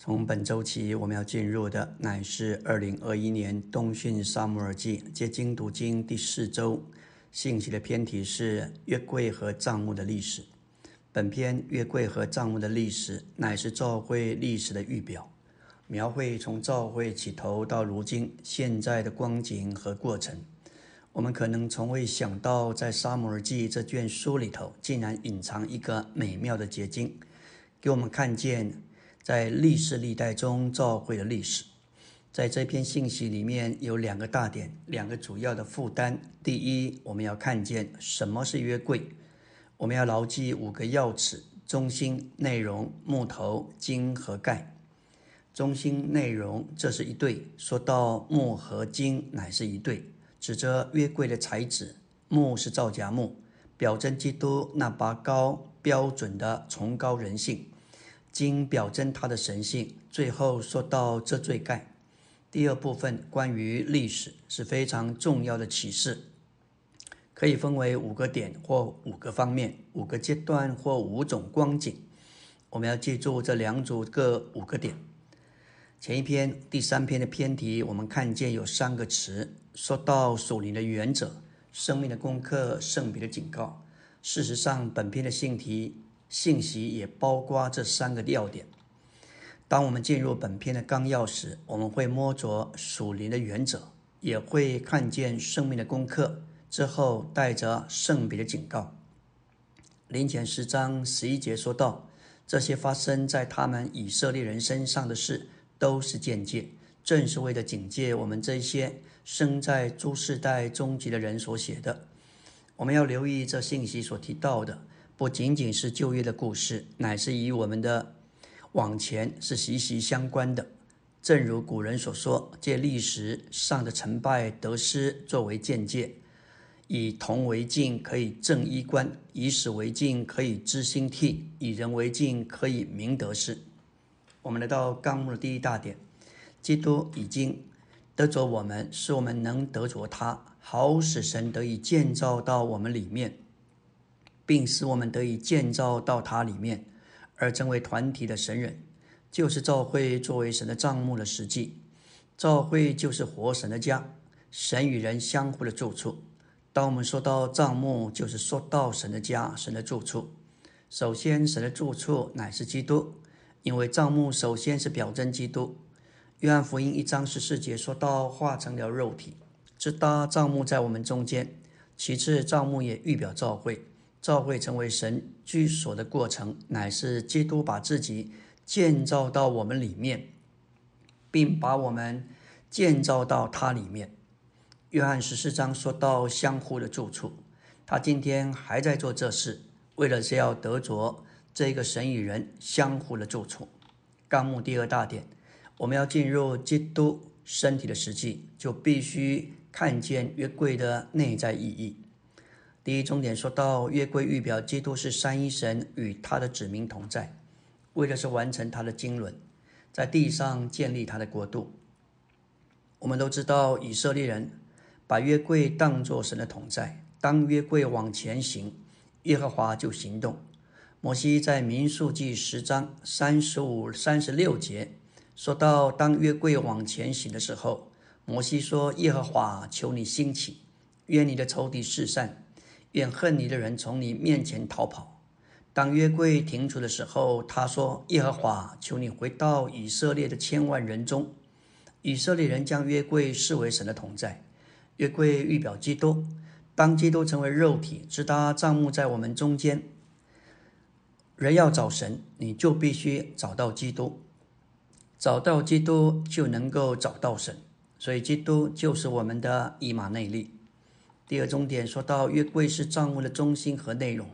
从本周起，我们要进入的乃是二零二一年冬训沙姆尔记接经读经第四周。信息的篇题是约柜和帐幕的历史。本篇约柜和帐幕的历史乃是教会历史的预表，描绘从教会起头到如今现在的光景和过程。我们可能从未想到，在沙姆尔记这卷书里头，竟然隐藏一个美妙的结晶，给我们看见。在历史历代中，教会的历史，在这篇信息里面有两个大点，两个主要的负担。第一，我们要看见什么是约柜，我们要牢记五个要旨：中心、内容、木头、金和盖。中心、内容，这是一对；说到木和金，乃是一对，指着约柜的材质。木是造假木，表征基督那拔高标准的崇高人性。经表征他的神性。最后说到这罪盖，第二部分关于历史是非常重要的启示，可以分为五个点或五个方面、五个阶段或五种光景。我们要记住这两组各五个点。前一篇、第三篇的篇题，我们看见有三个词，说到属灵的原则、生命的功课、圣彼的警告。事实上，本篇的信题。信息也包括这三个要点。当我们进入本篇的纲要时，我们会摸着属灵的原则，也会看见生命的功课。之后带着圣彼的警告。林前十章十一节说道：“这些发生在他们以色列人身上的事，都是间接，正是为了警戒我们这些生在诸世代终极的人所写的。我们要留意这信息所提到的。”不仅仅是旧约的故事，乃是与我们的往前是息息相关的。正如古人所说：“借历史上的成败得失作为鉴戒，以铜为镜可以正衣冠，以史为镜可以知兴替，以人为镜可以明得失。”我们来到纲目的第一大点：基督已经得着我们，使我们能得着他，好使神得以建造到我们里面。并使我们得以建造到它里面，而成为团体的神人，就是教会作为神的帐幕的实际。教会就是活神的家，神与人相互的住处。当我们说到帐幕，就是说到神的家，神的住处。首先，神的住处乃是基督，因为帐幕首先是表征基督。约翰福音一章十四节说到化成了肉体，只搭帐幕在我们中间。其次，帐幕也预表教会。教会成为神居所的过程，乃是基督把自己建造到我们里面，并把我们建造到他里面。约翰十四章说到相互的住处，他今天还在做这事，为了是要得着这个神与人相互的住处。纲目第二大点，我们要进入基督身体的实际，就必须看见约柜的内在意义。第一重点说到约柜预表基督是三一神与他的子民同在，为的是完成他的经纶，在地上建立他的国度。我们都知道以色列人把约柜当作神的同在，当约柜往前行，耶和华就行动。摩西在民数记十章三十五、三十六节说到，当约柜往前行的时候，摩西说：“耶和华，求你兴起，愿你的仇敌四散。”愿恨你的人从你面前逃跑。当约柜停住的时候，他说：“耶和华，求你回到以色列的千万人中。”以色列人将约柜视为神的同在。约柜预表基督。当基督成为肉体，直达帐幕在我们中间。人要找神，你就必须找到基督。找到基督，就能够找到神。所以，基督就是我们的以马内利。第二重点说到约柜是账目的中心和内容，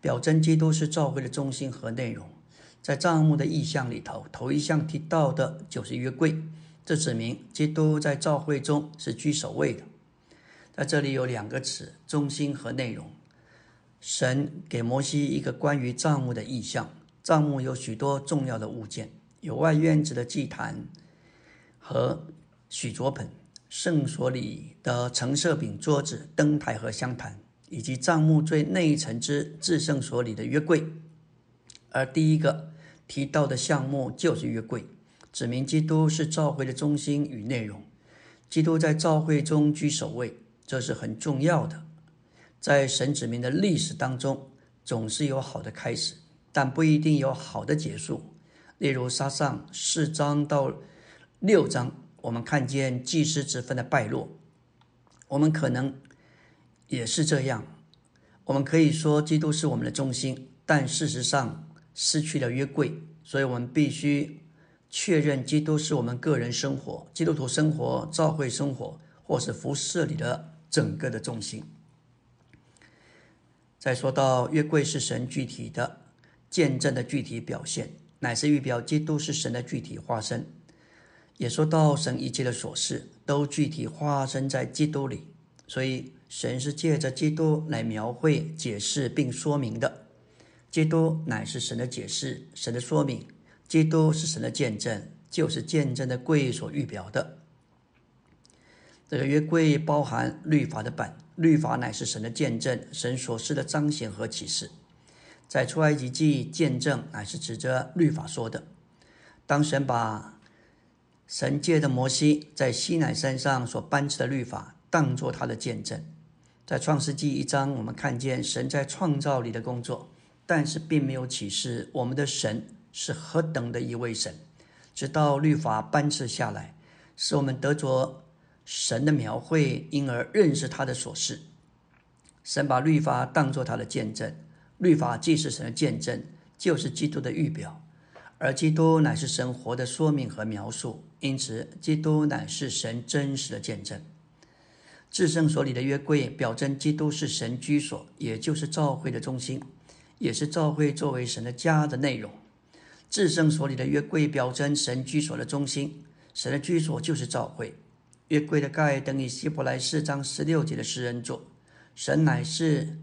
表征基督是教会的中心和内容。在账目的意象里头，头一项提到的就是约柜，这指明基督在教会中是居首位的。在这里有两个词：中心和内容。神给摩西一个关于账目的意象，账目有许多重要的物件，有外院子的祭坛和许卓盆。圣所里的橙色饼桌子、灯台和香坛，以及帐幕最内层之至圣所里的约柜。而第一个提到的项目就是约柜，指明基督是召会的中心与内容。基督在召会中居首位，这是很重要的。在神指明的历史当中，总是有好的开始，但不一定有好的结束。例如，撒上四章到六章，我们看见祭司之分的败落。我们可能也是这样。我们可以说，基督是我们的中心，但事实上失去了约柜，所以我们必须确认基督是我们个人生活、基督徒生活、教会生活或是服饰里的整个的中心。再说到约柜是神具体的见证的具体表现，乃是预表基督是神的具体化身。也说到神一切的琐事都具体化身在基督里，所以神是借着基督来描绘、解释并说明的。基督乃是神的解释、神的说明，基督是神的见证，就是见证的贵所预表的。这个约柜包含律法的本。律法乃是神的见证，神所示的彰显和启示。在出埃及记，见证乃是指着律法说的。当神把神借的摩西在西乃山上所颁赐的律法当作他的见证，在创世纪一章，我们看见神在创造里的工作，但是并没有启示我们的神是何等的一位神。直到律法颁赐下来，使我们得着。神的描绘，因而认识他的所是。神把律法当作他的见证，律法既是神的见证，就是基督的预表，而基督乃是神活的说明和描述。因此，基督乃是神真实的见证。至圣所里的约柜，表征基督是神居所，也就是教会的中心，也是教会作为神的家的内容。至圣所里的约柜，表征神居所的中心，神的居所就是教会。约柜的盖等于希伯来四章十六节的诗人座，神乃是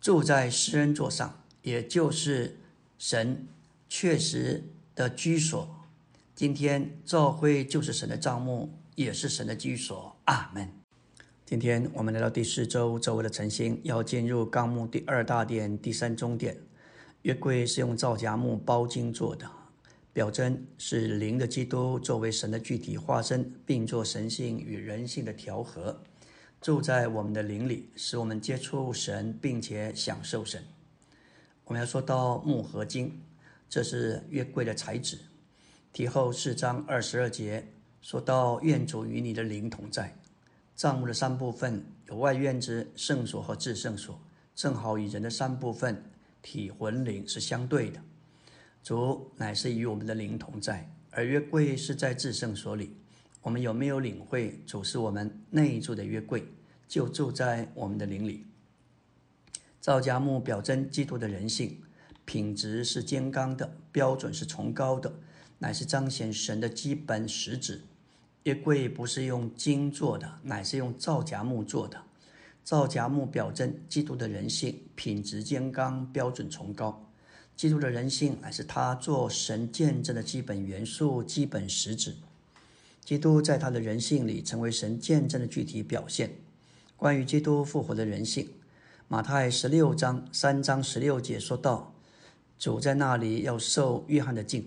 住在诗人座上，也就是神确实的居所。今天教会就是神的帐幕，也是神的居所。阿门。今天我们来到第四周周围的晨星，要进入纲目第二大殿第三中殿。月柜是用皂荚木包金做的。表征是灵的基督作为神的具体化身，并做神性与人性的调和，住在我们的灵里，使我们接触神，并且享受神。我们要说到木合金，这是月柜的材质。其后四章二十二节说到愿主与你的灵同在。帐幕的三部分有外院子、圣所和至圣所，正好与人的三部分体魂灵是相对的。主乃是与我们的灵同在，而约柜是在至圣所里。我们有没有领会主是我们内住的约柜，就住在我们的灵里？造家木表征基督的人性，品质是坚刚的，标准是崇高的，乃是彰显神的基本实质。约柜不是用金做的，乃是用造荚木做的。造荚木表征基督的人性，品质坚刚，标准崇高。基督的人性乃是他做神见证的基本元素、基本实质。基督在他的人性里成为神见证的具体表现。关于基督复活的人性，马太十六章三章十六节说道：“主在那里要受约翰的敬。”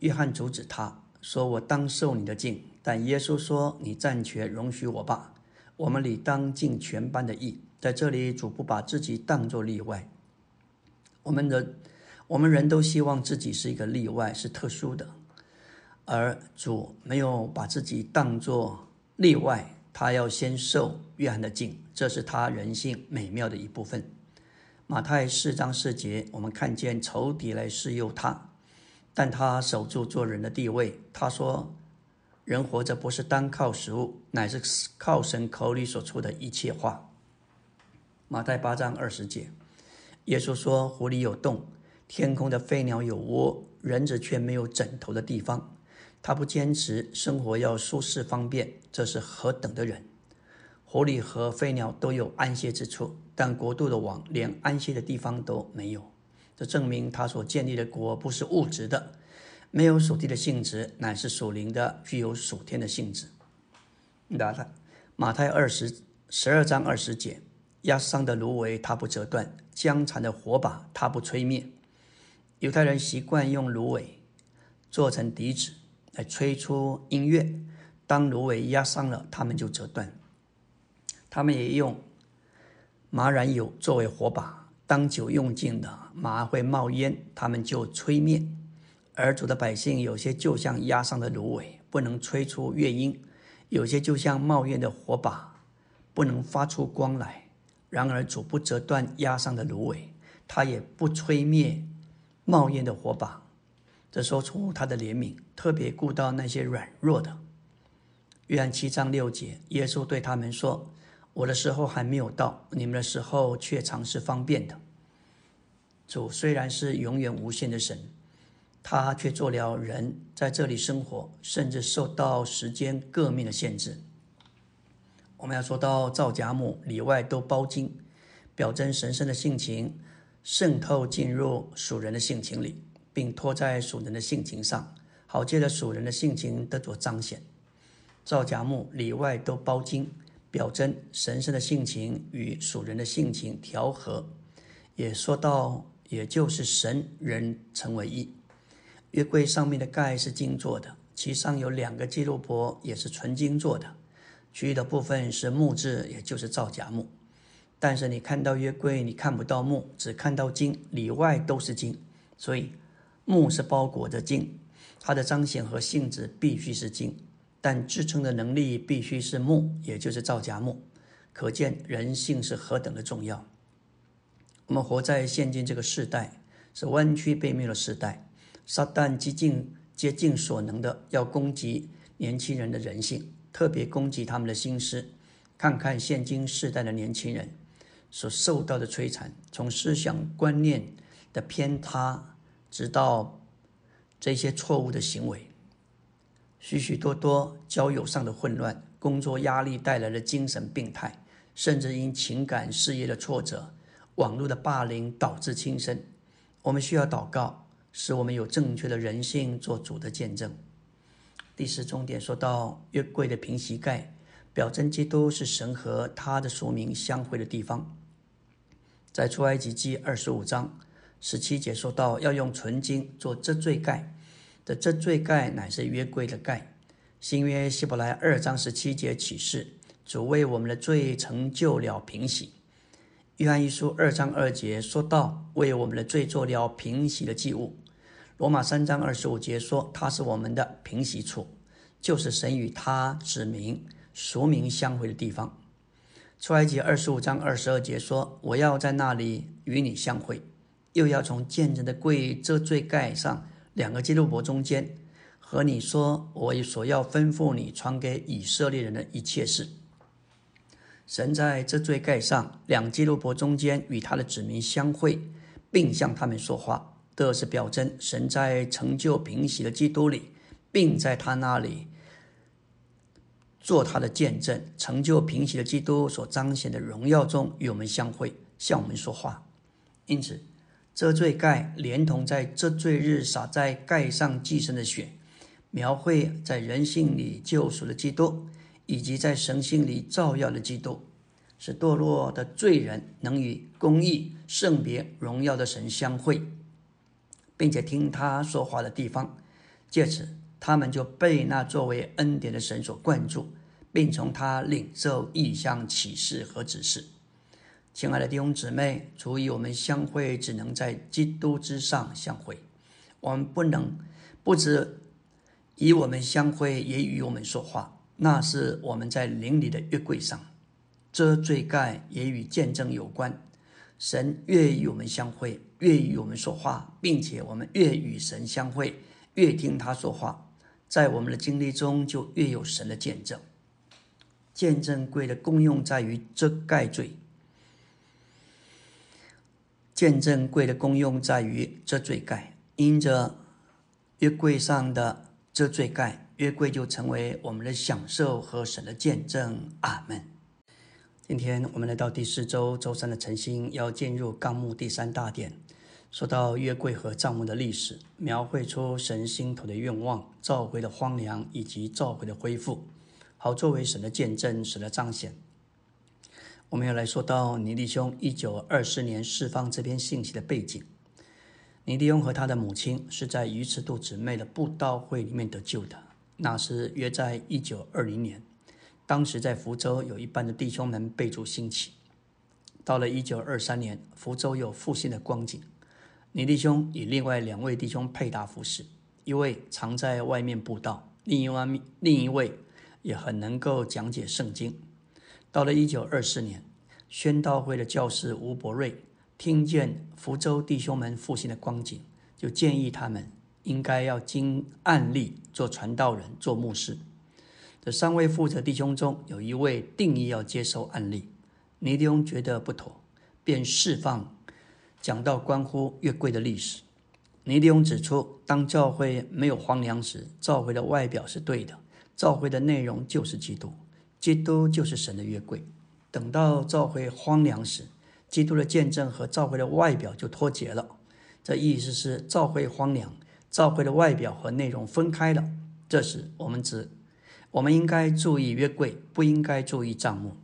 约翰阻止他说：“我当受你的敬。”但耶稣说：“你暂且容许我吧。我们理当尽全班的义。”在这里，主不把自己当作例外。我们的。我们人都希望自己是一个例外，是特殊的，而主没有把自己当作例外，他要先受约翰的敬，这是他人性美妙的一部分。马太四章四节，我们看见仇敌来试诱他，但他守住做人的地位。他说：“人活着不是单靠食物，乃是靠神口里所出的一切话。”马太八章二十节，耶稣说：“湖里有洞。”天空的飞鸟有窝，人子却没有枕头的地方。他不坚持生活要舒适方便，这是何等的人！狐狸和飞鸟都有安歇之处，但国度的王连安歇的地方都没有。这证明他所建立的国不是物质的，没有属地的性质，乃是属灵的，具有属天的性质。马太马太二十十二章二十节：压伤的芦苇他不折断，将残的火把他不吹灭。犹太人习惯用芦苇做成笛子来吹出音乐，当芦苇压伤了，他们就折断。他们也用麻燃油作为火把，当酒用尽了，马会冒烟，他们就吹灭。而主的百姓有些就像压上的芦苇，不能吹出乐音；有些就像冒烟的火把，不能发出光来。然而主不折断压上的芦苇，他也不吹灭冒烟的火把。这说出他的怜悯，特别顾到那些软弱的。约翰七章六节，耶稣对他们说。我的时候还没有到，你们的时候却常是方便的。主虽然是永远无限的神，他却做了人在这里生活，甚至受到时间各面的限制。我们要说到造甲母里外都包金，表征神圣的性情渗透进入属人的性情里，并托在属人的性情上，好借着属人的性情得着彰显。造甲木里外都包金。表征神圣的性情与属人的性情调和，也说到，也就是神人成为一。约柜上面的盖是金做的，其上有两个基路伯，也是纯金做的，其余的部分是木质，也就是造假木。但是你看到约柜，你看不到木，只看到金，里外都是金，所以木是包裹着金，它的彰显和性质必须是金。但支撑的能力必须是木，也就是造假木，可见人性是何等的重要。我们活在现今这个时代，是弯曲背面的时代，撒旦极尽竭尽所能的要攻击年轻人的人性，特别攻击他们的心思。看看现今世代的年轻人所受到的摧残，从思想观念的偏塌，直到这些错误的行为。许许多多交友上的混乱，工作压力带来的精神病态，甚至因情感事业的挫折，网络的霸凌导致轻生。我们需要祷告，使我们有正确的人性做主的见证。第四重点说到约柜的平席盖，表征基督是神和他的属名相会的地方。在出埃及记二十五章十七节说到，要用纯金做遮罪盖。的这罪盖乃是约柜的盖。新约希伯来二章十七节启示，主为我们的罪成就了平息。约翰一书二章二节说到，为我们的罪做了平息的祭物。罗马三章二十五节说，他是我们的平息处，就是神与他指明、俗名相会的地方。出埃及二十五章二十二节说，我要在那里与你相会，又要从见证的柜这罪盖上。两个基督伯中间，和你说我所要吩咐你传给以色列人的一切事。神在这罪盖上，两基督伯中间与他的子民相会，并向他们说话，这是表征神在成就平息的基督里，并在他那里做他的见证，成就平息的基督所彰显的荣耀中与我们相会，向我们说话。因此。遮罪盖连同在这罪日洒在盖上寄生的血，描绘在人性里救赎的基督，以及在神性里照耀的基督，使堕落的罪人能与公义、圣别、荣耀的神相会，并且听他说话的地方。借此，他们就被那作为恩典的神所灌注，并从他领受异象启示和指示。亲爱的弟兄姊妹，除以我们相会只能在基督之上相会，我们不能不止以我们相会，也与我们说话。那是我们在灵里的约柜上，遮罪盖也与见证有关。神越与我们相会，越与我们说话，并且我们越与神相会，越听他说话，在我们的经历中就越有神的见证。见证柜的功用在于遮盖罪。见证柜的功用在于遮罪盖，因着约柜上的遮罪盖，约柜就成为我们的享受和神的见证。阿门。今天我们来到第四周周三的晨星，要进入纲目第三大点，说到约柜和帐幕的历史，描绘出神心头的愿望、召回的荒凉以及召回的恢复，好作为神的见证，神的彰显。我们要来说到尼利兄一九二四年释放这篇信息的背景。尼迪翁和他的母亲是在鱼池渡姊妹的布道会里面得救的，那是约在一九二零年。当时在福州有一班的弟兄们被主兴起。到了一九二三年，福州有复兴的光景。尼弟兄与另外两位弟兄配搭服饰，一位常在外面布道，另一位另一位也很能够讲解圣经。到了一九二四年，宣道会的教师吴伯瑞听见福州弟兄们复兴的光景，就建议他们应该要经案例做传道人、做牧师。这三位负责弟兄中有一位定义要接受案例，尼迪翁觉得不妥，便释放讲到关乎月桂的历史。尼迪翁指出，当教会没有荒凉时，教会的外表是对的，教会的内容就是基督。基督就是神的约柜。等到教会荒凉时，基督的见证和教会的外表就脱节了。这意思是教会荒凉，教会的外表和内容分开了。这时，我们只我们应该注意约柜，不应该注意账目。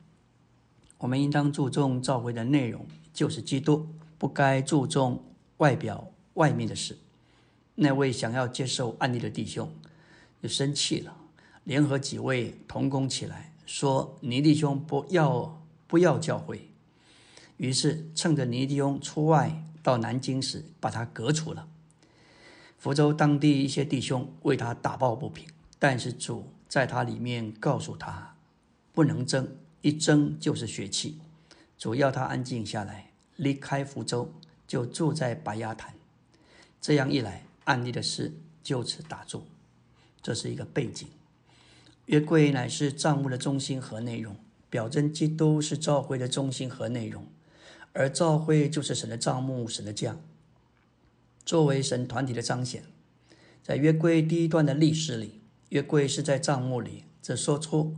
我们应当注重教会的内容，就是基督，不该注重外表外面的事。那位想要接受案例的弟兄就生气了，联合几位同工起来。说尼弟兄不要不要教会，于是趁着尼弟兄出外到南京时，把他革除了。福州当地一些弟兄为他打抱不平，但是主在他里面告诉他，不能争，一争就是血气。主要他安静下来，离开福州，就住在白鸭潭。这样一来，案例的事就此打住。这是一个背景。约柜乃是账目的中心和内容，表征基督是教会的中心和内容，而教会就是神的账目、神的家，作为神团体的彰显。在约柜第一段的历史里，约柜是在账目里，这说出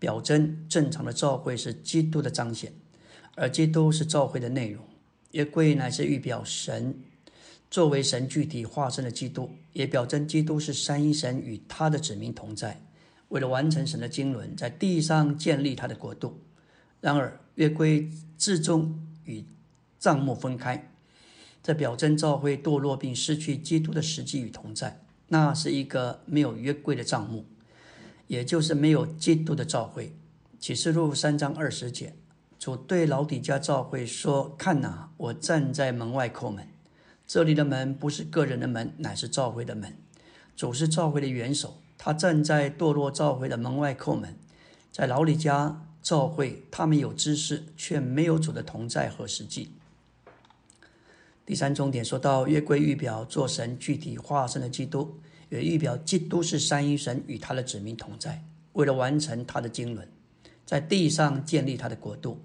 表征正常的教会是基督的彰显，而基督是教会的内容。约柜乃是预表神作为神具体化身的基督，也表征基督是三一神与他的子民同在。为了完成神的经纶，在地上建立他的国度。然而，约柜至终与账目分开，这表征教会堕落并失去基督的实际与同在。那是一个没有约柜的账目，也就是没有基督的教会。启示录三章二十节，主对老底家教会说：“看哪，我站在门外叩门。这里的门不是个人的门，乃是教会的门。主是教会的元首。”他站在堕落教会的门外叩门，在老李家教会，他们有知识，却没有主的同在和实际。第三重点说到约柜预表做神具体化身的基督，也预表基督是三一神与他的子民同在，为了完成他的经纶，在地上建立他的国度。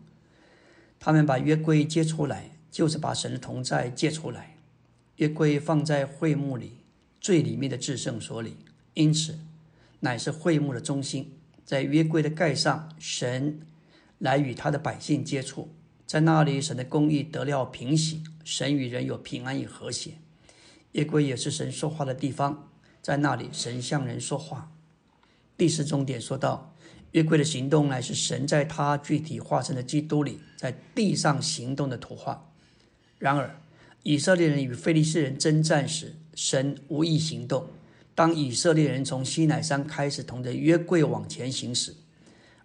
他们把约柜接出来，就是把神的同在借出来。约柜放在会幕里最里面的至圣所里，因此。乃是会幕的中心，在约柜的盖上，神来与他的百姓接触，在那里，神的公义得了平息，神与人有平安与和谐。约柜也是神说话的地方，在那里，神向人说话。第四重点说到，约柜的行动乃是神在他具体化身的基督里，在地上行动的图画。然而，以色列人与非利士人征战时，神无意行动。当以色列人从西乃山开始同着约柜往前行驶，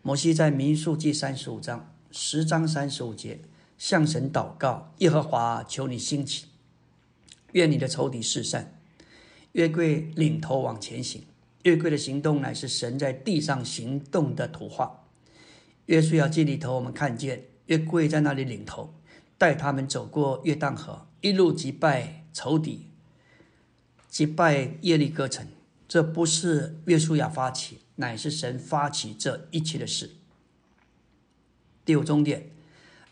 摩西在民数记三十五章十章三十五节向神祷告：“耶和华，求你兴起，愿你的仇敌四散。”约柜领头往前行，约柜的行动乃是神在地上行动的图画。约书亚记里头，我们看见约柜在那里领头，带他们走过约旦河，一路击败仇敌。击败耶利哥城，这不是约书亚发起，乃是神发起这一切的事。第五终点，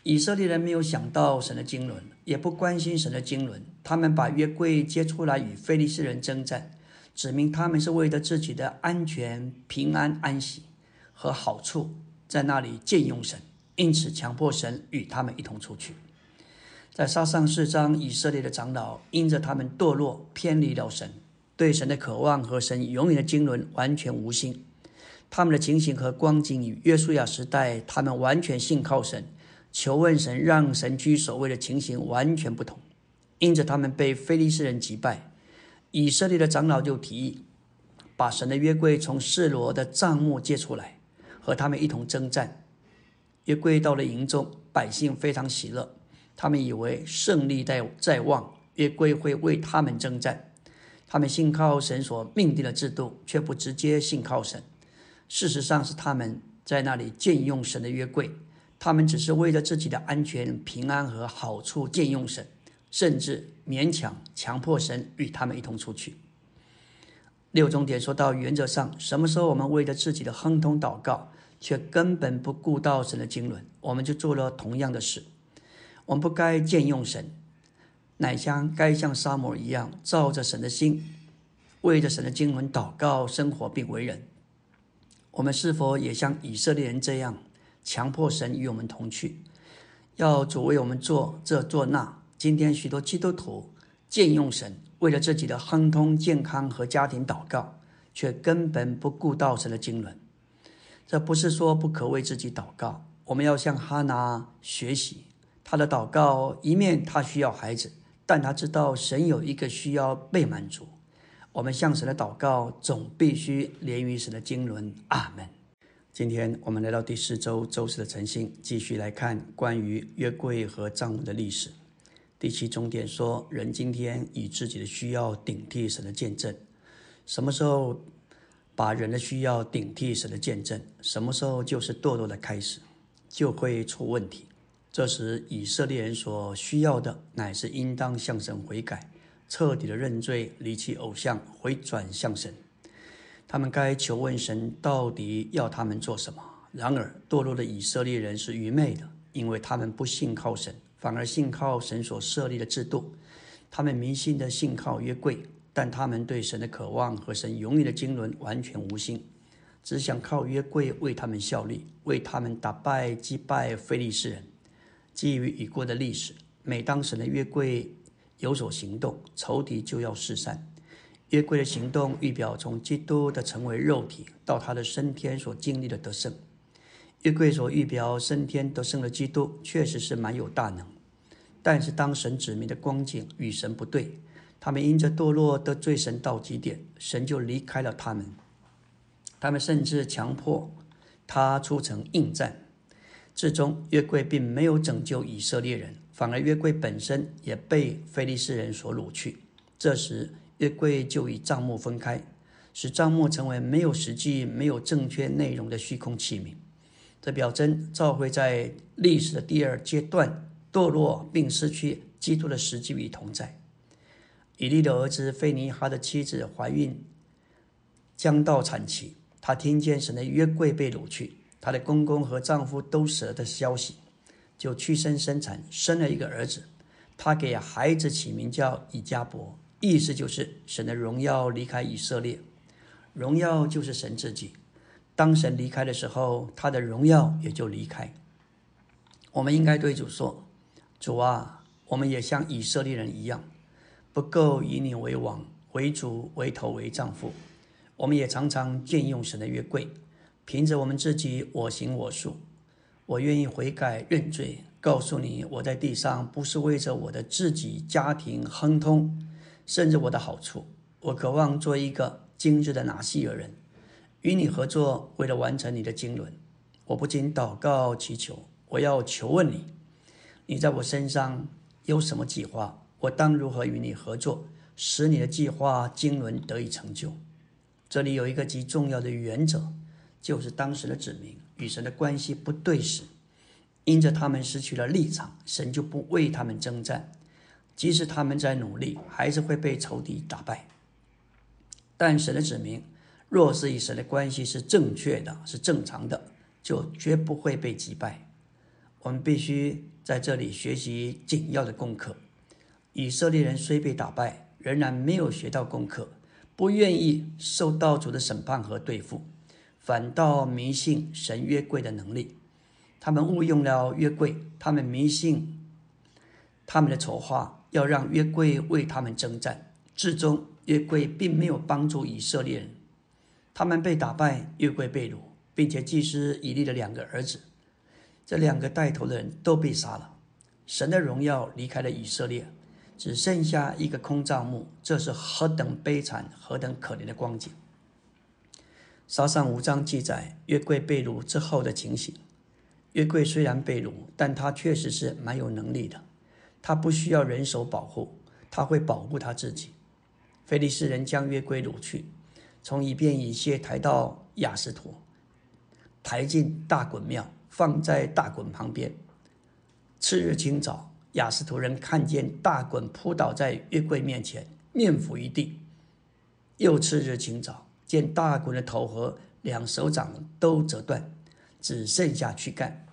以色列人没有想到神的经纶，也不关心神的经纶，他们把约柜接出来与非利士人征战，指明他们是为了自己的安全、平安、安息和好处，在那里借用神，因此强迫神与他们一同出去。在沙上四章，以色列的长老因着他们堕落偏离了神，对神的渴望和神永远的经纶完全无心。他们的情形和光景与约书亚时代他们完全信靠神、求问神、让神居首位的情形完全不同。因着他们被非利士人击败，以色列的长老就提议把神的约柜从示罗的帐幕借出来，和他们一同征战。约柜到了营中，百姓非常喜乐，他们以为胜利在在望，约柜会为他们征战。他们信靠神所命定的制度，却不直接信靠神。事实上是他们在那里借用神的约柜，他们只是为了自己的安全、平安和好处借用神。甚至勉强强迫神与他们一同出去。六重点说到，原则上，什么时候我们为了自己的亨通祷告，却根本不顾到神的经纶，我们就做了同样的事。我们不该见用神，乃像该像沙摩一样，照着神的心，为着神的经纶祷告、生活并为人。我们是否也像以色列人这样，强迫神与我们同去，要主为我们做这做那？今天许多基督徒借用神，为了自己的亨通、健康和家庭祷告，却根本不顾到神的经纶。这不是说不可为自己祷告，我们要向哈拿学习。他的祷告一面他需要孩子，但他知道神有一个需要被满足。我们向神的祷告总必须连于神的经纶。阿门。今天我们来到第四周周四的晨星，继续来看关于约柜和帐幕的历史。第七重点说，人今天以自己的需要顶替神的见证，什么时候把人的需要顶替神的见证，什么时候就是堕落的开始，就会出问题。这时以色列人所需要的，乃是应当向神悔改，彻底的认罪，离弃偶像，回转向神。他们该求问神，到底要他们做什么？然而堕落的以色列人是愚昧的，因为他们不信靠神。反而信靠神所设立的制度，他们迷信的信靠约柜，但他们对神的渴望和神永远的经纶完全无心，只想靠约柜为他们效力，为他们打败击败非利士人。基于已过的历史，每当神的约柜有所行动，仇敌就要四散。约柜的行动预表从基督的成为肉体到他的升天所经历的得胜。约柜所预表升天得胜的基督，确实是蛮有大能。但是当神指明的光景与神不对，他们因着堕落得罪神到极点，神就离开了他们。他们甚至强迫他出城应战，最终约柜并没有拯救以色列人，反而约柜本身也被非利士人所掳去。这时约柜就与帐幕分开，使帐幕成为没有实际、没有正确内容的虚空器皿。这表征召会在历史的第二阶段。堕落并失去基督的实际与同在。以利的儿子费尼哈的妻子怀孕，将到产期。她听见神的约柜被掳去，她的公公和丈夫都死了的消息，就屈身生产，生了一个儿子。她给孩子起名叫以加伯，意思就是神的荣耀离开以色列。荣耀就是神自己。当神离开的时候，他的荣耀也就离开。我们应该对主说。主啊，我们也像以色列人一样，不够以你为王、为主、为头、为丈夫。我们也常常借用神的约柜，凭着我们自己我行我素。我愿意悔改认罪，告诉你，我在地上不是为着我的自己家庭亨通，甚至我的好处。我渴望做一个精致的拿西尔人，与你合作，为了完成你的经纶。我不仅祷告祈求，我要求问你。你在我身上有什么计划？我当如何与你合作，使你的计划经纶得以成就？这里有一个极重要的原则，就是当时的子民与神的关系不对时，因着他们失去了立场，神就不为他们征战，即使他们在努力，还是会被仇敌打败。但神的子民若是与神的关系是正确的、是正常的，就绝不会被击败。我们必须在这里学习紧要的功课。以色列人虽被打败，仍然没有学到功课，不愿意受到主的审判和对付，反倒迷信神约柜的能力。他们误用了约柜，他们迷信他们的筹划，要让约柜为他们征战。至终，约柜并没有帮助以色列人。他们被打败，约柜被掳，并且祭司以利的两个儿子。这两个带头的人都被杀了，神的荣耀离开了以色列，只剩下一个空帐幕，这是何等悲惨、何等可怜的光景！沙上五章记载约柜被掳之后的情形。约柜虽然被掳，但他确实是蛮有能力的。他不需要人手保护，他会保护他自己。菲利斯人将约柜掳去，从以便以谢抬到雅斯图，抬进大衮庙，放在大衮旁边。次日清早。雅斯图人看见大衮扑倒在约柜面前，面伏于地。又次日清早，见大衮的头和两手掌都折断，只剩下躯干。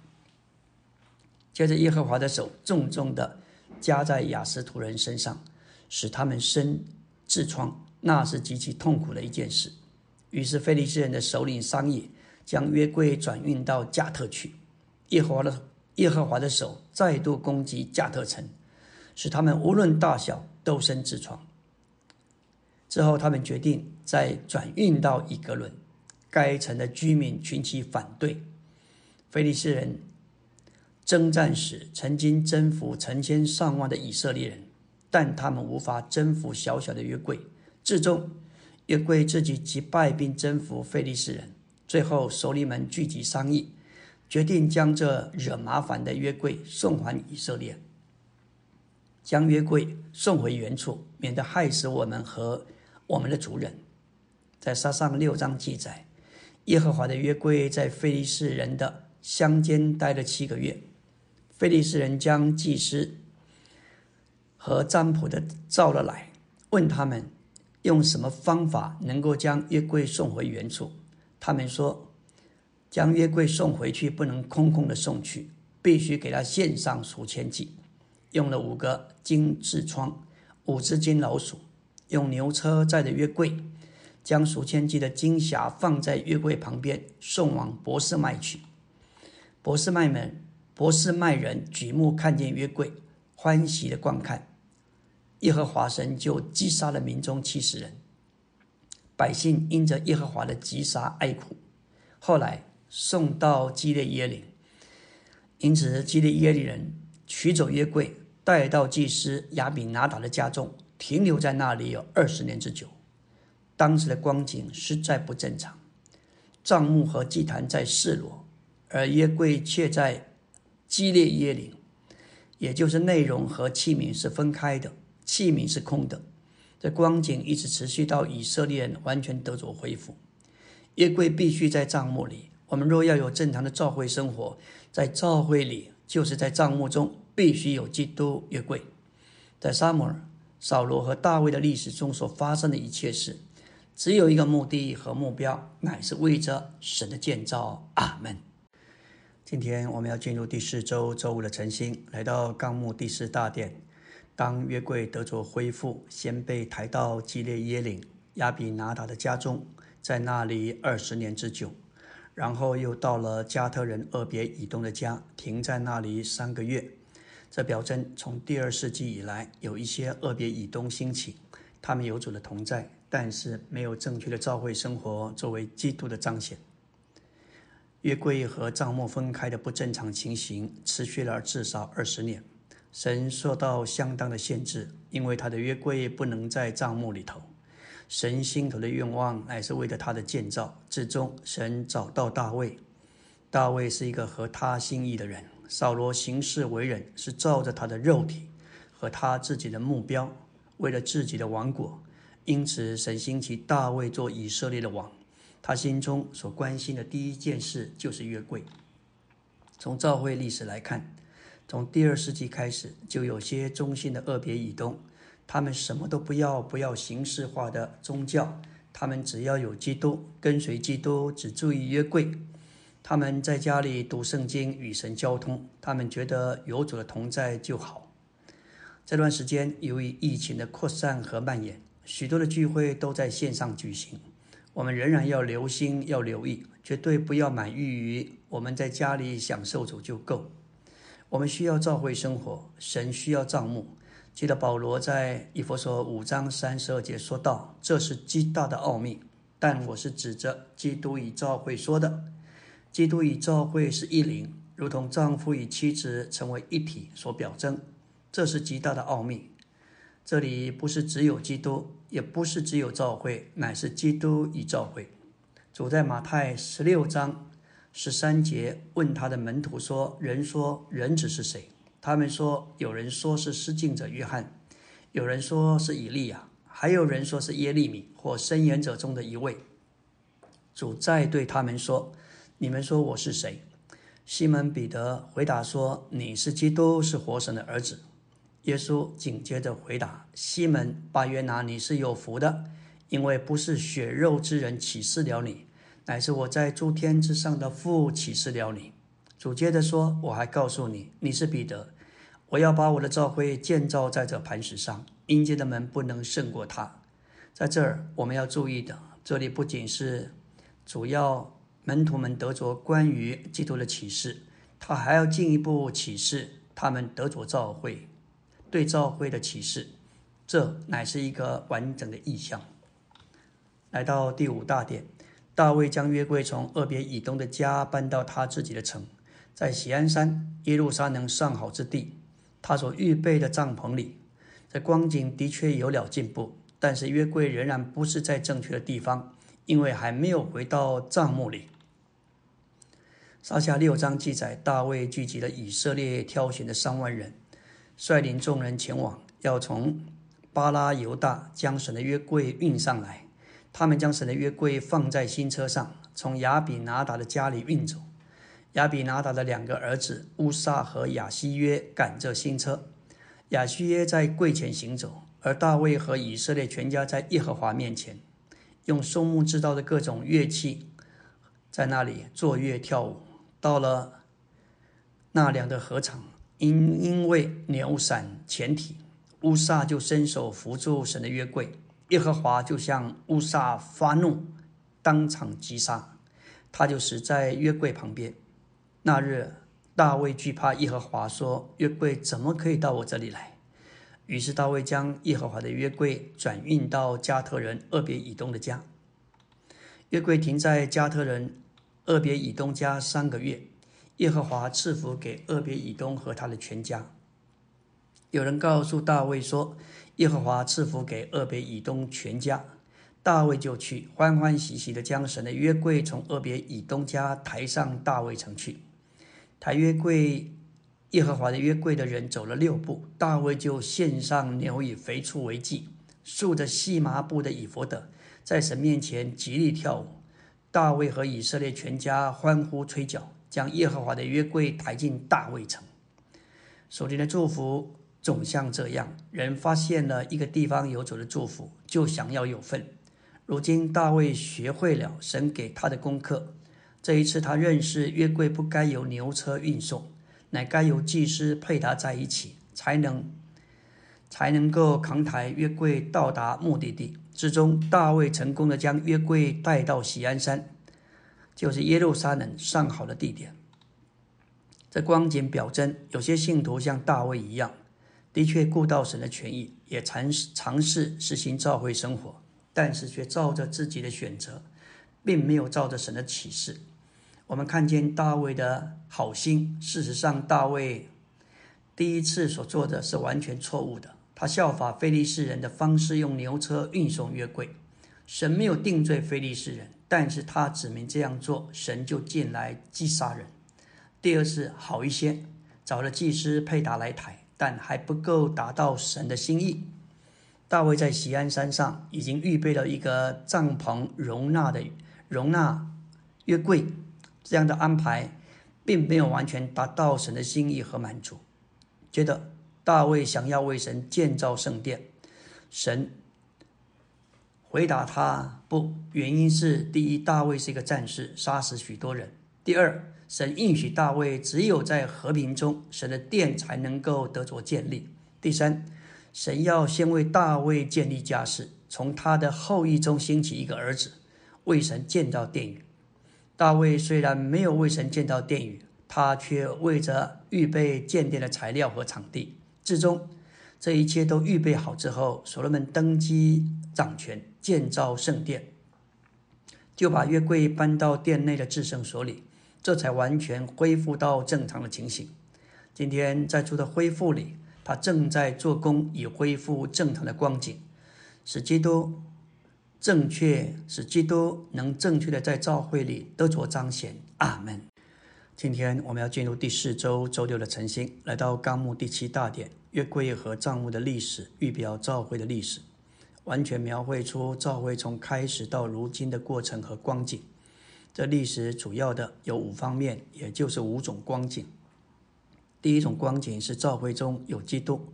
接着，耶和华的手重重的加在雅斯图人身上，使他们生痔疮，那是极其痛苦的一件事。于是，菲利斯人的首领商议，将约柜转运到加特去。耶和华的。耶和华的手再度攻击加特城，使他们无论大小都生痔疮。之后，他们决定再转运到以格伦。该城的居民群起反对。菲利斯人征战时曾经征服成千上万的以色列人，但他们无法征服小小的约柜。最终，约柜自己击败并征服菲利斯人。最后，首领们聚集商议。决定将这惹麻烦的约柜送还以色列，将约柜送回原处，免得害死我们和我们的族人。在沙上六章记载，耶和华的约柜在非利士人的乡间待了七个月。非利士人将祭司和占卜的召了来，问他们用什么方法能够将约柜送回原处。他们说。将约柜送回去，不能空空的送去，必须给他献上赎千祭。用了五个金痔疮，五只金老鼠，用牛车载着约柜，将赎千斤的金匣放在约柜旁边，送往博士麦去。博士麦们，博士麦人举目看见约柜，欢喜的观看。耶和华神就击杀了民中七十人，百姓因着耶和华的击杀哀哭。后来。送到基列耶里，因此基列耶里人取走约柜，带到祭司亚比拿达的家中，停留在那里有二十年之久。当时的光景实在不正常，帐幕和祭坛在示罗，而约柜却在基列耶岭，也就是内容和器皿是分开的，器皿是空的。这光景一直持续到以色列人完全得着恢复，约柜必须在帐幕里。我们若要有正常的教会生活，在教会里，就是在帐幕中，必须有基督约柜。在撒母耳、扫罗和大卫的历史中所发生的一切事，只有一个目的和目标，乃是为着神的建造。阿门。今天我们要进入第四周周五的晨星，来到纲目第四大殿。当约柜得着恢复，先被抬到基列耶岭亚比拿达的家中，在那里二十年之久。然后又到了加特人厄别以东的家，停在那里三个月。这表征从第二世纪以来，有一些恶别以东兴起，他们有主的同在，但是没有正确的教会生活作为基督的彰显。约柜和帐幕分开的不正常情形持续了至少二十年，神受到相当的限制，因为他的约柜不能在帐幕里头。神心头的愿望乃是为了他的建造。至终，神找到大卫。大卫是一个合他心意的人。扫罗行事为人是照着他的肉体和他自己的目标，为了自己的王国。因此，神兴起大卫做以色列的王。他心中所关心的第一件事就是约柜。从教会历史来看，从第二世纪开始，就有些忠心的恶别以东。他们什么都不要，不要形式化的宗教。他们只要有基督，跟随基督，只注意约柜。他们在家里读圣经，与神交通。他们觉得有主的同在就好。这段时间，由于疫情的扩散和蔓延，许多的聚会都在线上举行。我们仍然要留心，要留意，绝对不要满意于我们在家里享受主就够。我们需要召会生活，神需要帐目。记得保罗在以弗所五章三十二节说道：“这是极大的奥秘，但我是指着基督与教会说的。基督与教会是一灵，如同丈夫与妻子成为一体所表征。这是极大的奥秘。这里不是只有基督，也不是只有教会，乃是基督与教会。主在马太十六章十三节问他的门徒说：“人说人子是谁？”他们说：“有人说是施敬者约翰，有人说是以利亚，还有人说是耶利米或申言者中的一位。”主再对他们说：“你们说我是谁？”西门彼得回答说：“你是基督，是活神的儿子。”耶稣紧接着回答：“西门巴约拿，你是有福的，因为不是血肉之人启示了你，乃是我在诸天之上的父启示了你。”主接着说：“我还告诉你，你是彼得，我要把我的教会建造在这磐石上，阴间的门不能胜过它。”在这儿我们要注意的，这里不仅是主要。门徒们得着关于基督的启示，他还要进一步启示他们得着召会，对召会的启示，这乃是一个完整的意象。来到第五大点，大卫将约柜从厄别以东的家搬到他自己的城，在喜安山耶路撒冷上好之地，他所预备的帐篷里。这光景的确有了进步，但是约柜仍然不是在正确的地方。因为还没有回到帐幕里。撒下六章记载，大卫聚集了以色列挑选的三万人，率领众人前往，要从巴拉犹大将神的约柜运上来。他们将神的约柜放在新车上，从亚比拿达的家里运走。亚比拿达的两个儿子乌撒和亚西约赶着新车，亚西约在柜前行走，而大卫和以色列全家在耶和华面前。用松木制造的各种乐器，在那里作乐跳舞。到了纳凉的河场，因因为鸟闪前体，乌撒就伸手扶住神的约柜，耶和华就向乌撒发怒，当场击杀，他就死在约柜旁边。那日大卫惧怕耶和华，说：“约柜怎么可以到我这里来？”于是大卫将耶和华的约柜转运到加特人厄别以东的家。约柜停在加特人厄别以东家三个月，耶和华赐福给厄别以东和他的全家。有人告诉大卫说：“耶和华赐福给厄别以东全家。”大卫就去欢欢喜喜的将神的约柜从厄别以东家抬上大卫城去，抬约柜。耶和华的约柜的人走了六步，大卫就献上牛以肥畜为祭，竖着细麻布的以弗德，在神面前极力跳舞。大卫和以色列全家欢呼吹角，将耶和华的约柜抬进大卫城。属灵的祝福总像这样：人发现了一个地方有主的祝福，就想要有份。如今大卫学会了神给他的功课，这一次他认识约柜不该由牛车运送。乃该由祭司配搭在一起，才能才能够扛抬约柜到达目的地。之中，大卫成功的将约柜带到喜安山，就是耶路撒冷上好的地点。这光景表征，有些信徒像大卫一样，的确顾到神的权益，也尝尝试实行召会生活，但是却照着自己的选择，并没有照着神的启示。我们看见大卫的好心，事实上，大卫第一次所做的是完全错误的。他效法非利士人的方式，用牛车运送约柜。神没有定罪非利士人，但是他指明这样做，神就进来击杀人。第二次好一些，找了祭司佩达来抬，但还不够达到神的心意。大卫在锡安山上已经预备了一个帐篷，容纳的容纳约柜。这样的安排，并没有完全达到神的心意和满足。觉得，大卫想要为神建造圣殿，神回答他不，原因是：第一，大卫是一个战士，杀死许多人；第二，神应许大卫，只有在和平中，神的殿才能够得着建立；第三，神要先为大卫建立家室，从他的后裔中兴起一个儿子，为神建造殿宇。大卫虽然没有为神建造殿宇，他却为着预备建殿的材料和场地。至终，这一切都预备好之后，所罗门登基掌权，建造圣殿，就把约柜搬到殿内的至圣所里，这才完全恢复到正常的情形。今天在主的恢复里，他正在做工，以恢复正常的光景，使基督正确，使基督能正确的在教会里得着彰显。阿门。今天我们要进入第四周周六的晨星，来到纲目第七大点，约柜和账目的历史，预表教会的历史，完全描绘出教会从开始到如今的过程和光景。这历史主要的有五方面，也就是五种光景。第一种光景是教会中有基督，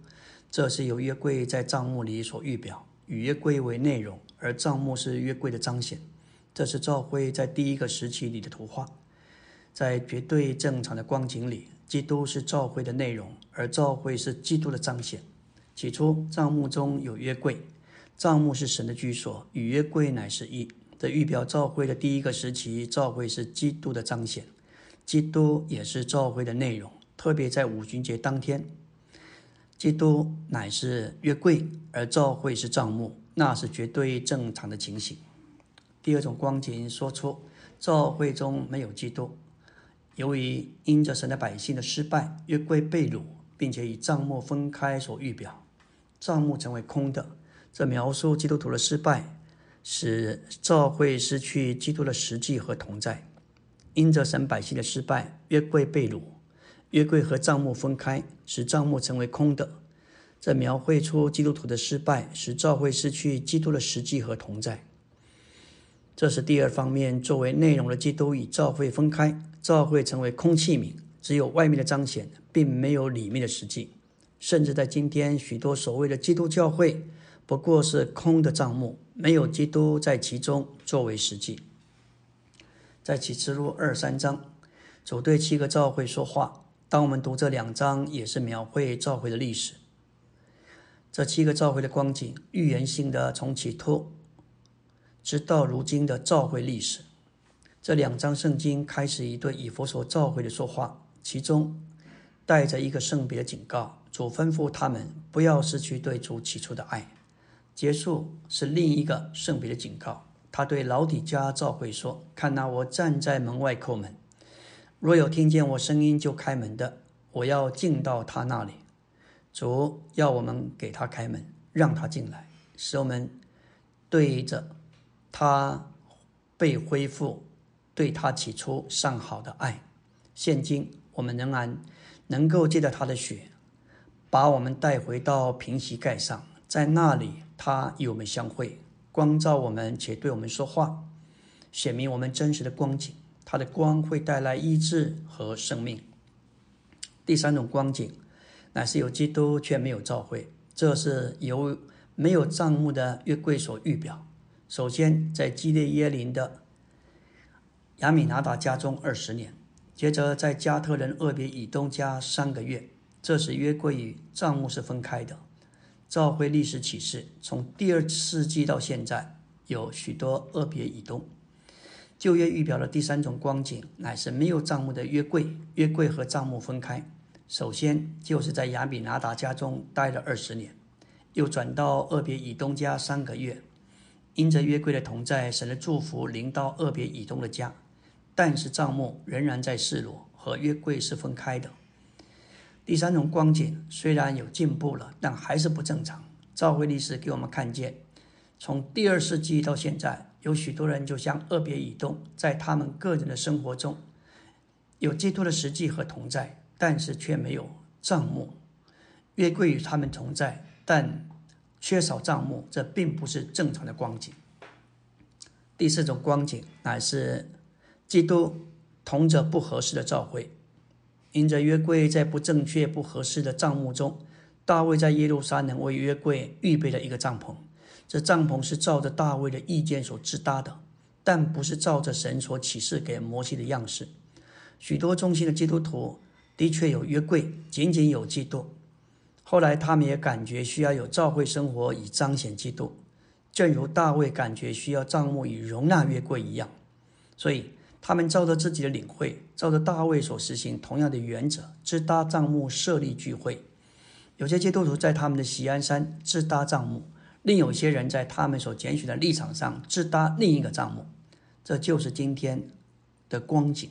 这是由约柜在账目里所预表，以约柜为内容，而账目是约柜的彰显。这是教会在第一个时期里的图画。在绝对正常的光景里，基督是教会的内容，而教会是基督的彰显。起初，帐幕中有约柜，帐幕是神的居所，与约柜乃是一。这预表教会的第一个时期，教会是基督的彰显，基督也是教会的内容。特别在五旬节当天，基督乃是约柜，而教会是帐幕，那是绝对正常的情形。第二种光景说出，教会中没有基督。由于因着神的百姓的失败，约柜被掳，并且以帐幕分开所预表，帐幕成为空的。这描述基督徒的失败，使教会失去基督的实际和同在。因着神百姓的失败，约柜被掳，约柜和帐幕分开，使帐幕成为空的。这描绘出基督徒的失败，使教会失去基督的实际和同在。这是第二方面，作为内容的基督与教会分开。教会成为空器皿，只有外面的彰显，并没有里面的实际。甚至在今天，许多所谓的基督教会不过是空的账目，没有基督在其中作为实际。在启示录二三章，主对七个教会说话。当我们读这两章，也是描绘教会的历史。这七个教会的光景，预言性的从起初直到如今的教会历史。这两章圣经开始一对以佛所召回的说话，其中带着一个圣别的警告，主吩咐他们不要失去对主起初的爱。结束是另一个圣别的警告，他对老底家召会说：“看哪，我站在门外叩门，若有听见我声音就开门的，我要进到他那里。主要我们给他开门，让他进来，使我们对着他被恢复。”对他起初上好的爱，现今我们仍然能够借着他的血，把我们带回到平息盖上，在那里他与我们相会，光照我们且对我们说话，显明我们真实的光景。他的光会带来医治和生命。第三种光景，乃是有基督却没有召会，这是由没有账目的约柜所预表。首先，在基列耶林的。亚米拿达家中二十年，接着在加特人厄别以东家三个月。这时约柜与帐幕是分开的。召会历史启示，从第二世纪到现在，有许多厄别以东。旧约预表的第三种光景，乃是没有帐幕的约柜，约柜和帐幕分开。首先就是在亚米拿达家中待了二十年，又转到厄别以东家三个月。因着约柜的同在，神的祝福临到厄别以东的家。但是账目仍然在示裸，和约柜是分开的。第三种光景虽然有进步了，但还是不正常。召会历史给我们看见，从第二世纪到现在，有许多人就像二别以东，在他们个人的生活中有基督的实际和同在，但是却没有账目。约柜与他们同在，但缺少账目，这并不是正常的光景。第四种光景乃是。基督同着不合适的召会，因着约柜在不正确、不合适的帐幕中，大卫在耶路撒冷为约柜预备了一个帐篷。这帐篷是照着大卫的意见所制搭的，但不是照着神所启示给摩西的样式。许多中心的基督徒的确有约柜，仅仅有基督。后来他们也感觉需要有召会生活以彰显基督，正如大卫感觉需要帐幕以容纳约柜一样。所以。他们照着自己的领会，照着大卫所实行同样的原则，自搭帐幕设立聚会。有些基督徒在他们的喜安山自搭帐幕，另有些人在他们所拣选的立场上自搭另一个帐幕。这就是今天的光景。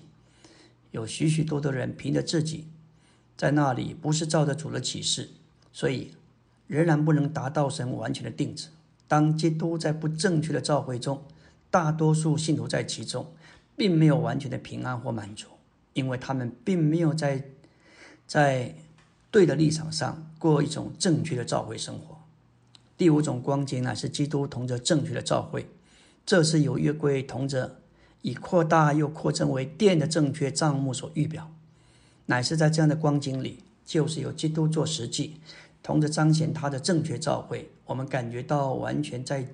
有许许多多人凭着自己在那里，不是照着主的启示，所以仍然不能达到神完全的定旨。当基督在不正确的召会中，大多数信徒在其中，并没有完全的平安或满足，因为他们并没有在在对的立场上过一种正确的召会生活。第五种光景乃是基督同着正确的召会，这是由约柜同着以扩大又扩增为殿的正确账目所预表，乃是在这样的光景里，就是由基督做实际，同时彰显他的正确教会，我们感觉到完全在，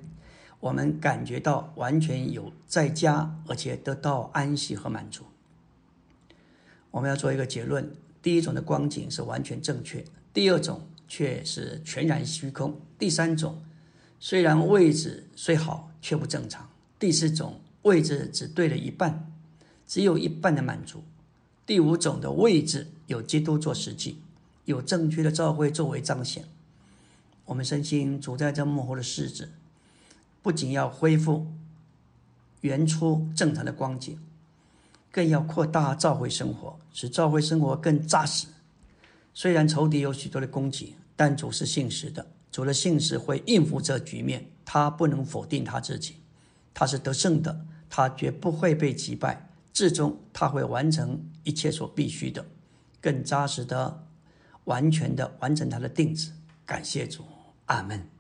我们感觉到完全有在家，而且得到安息和满足。我们要做一个结论：第一种的光景是完全正确，第二种。却是全然虚空。第三种，虽然位置虽好，却不正常。第四种，位置只对了一半，只有一半的满足。第五种的位置有基督做实际，有正确的教会作为彰显。我们身心主在这幕后的日子，不仅要恢复原初正常的光景，更要扩大教会生活，使教会生活更扎实。虽然仇敌有许多的攻击。但主是信实的，主的信实会应付这局面，他不能否定他自己，他是得胜的，他绝不会被击败，至终他会完成一切所必须的，更扎实的、完全的完成他的定旨。感谢主，阿门。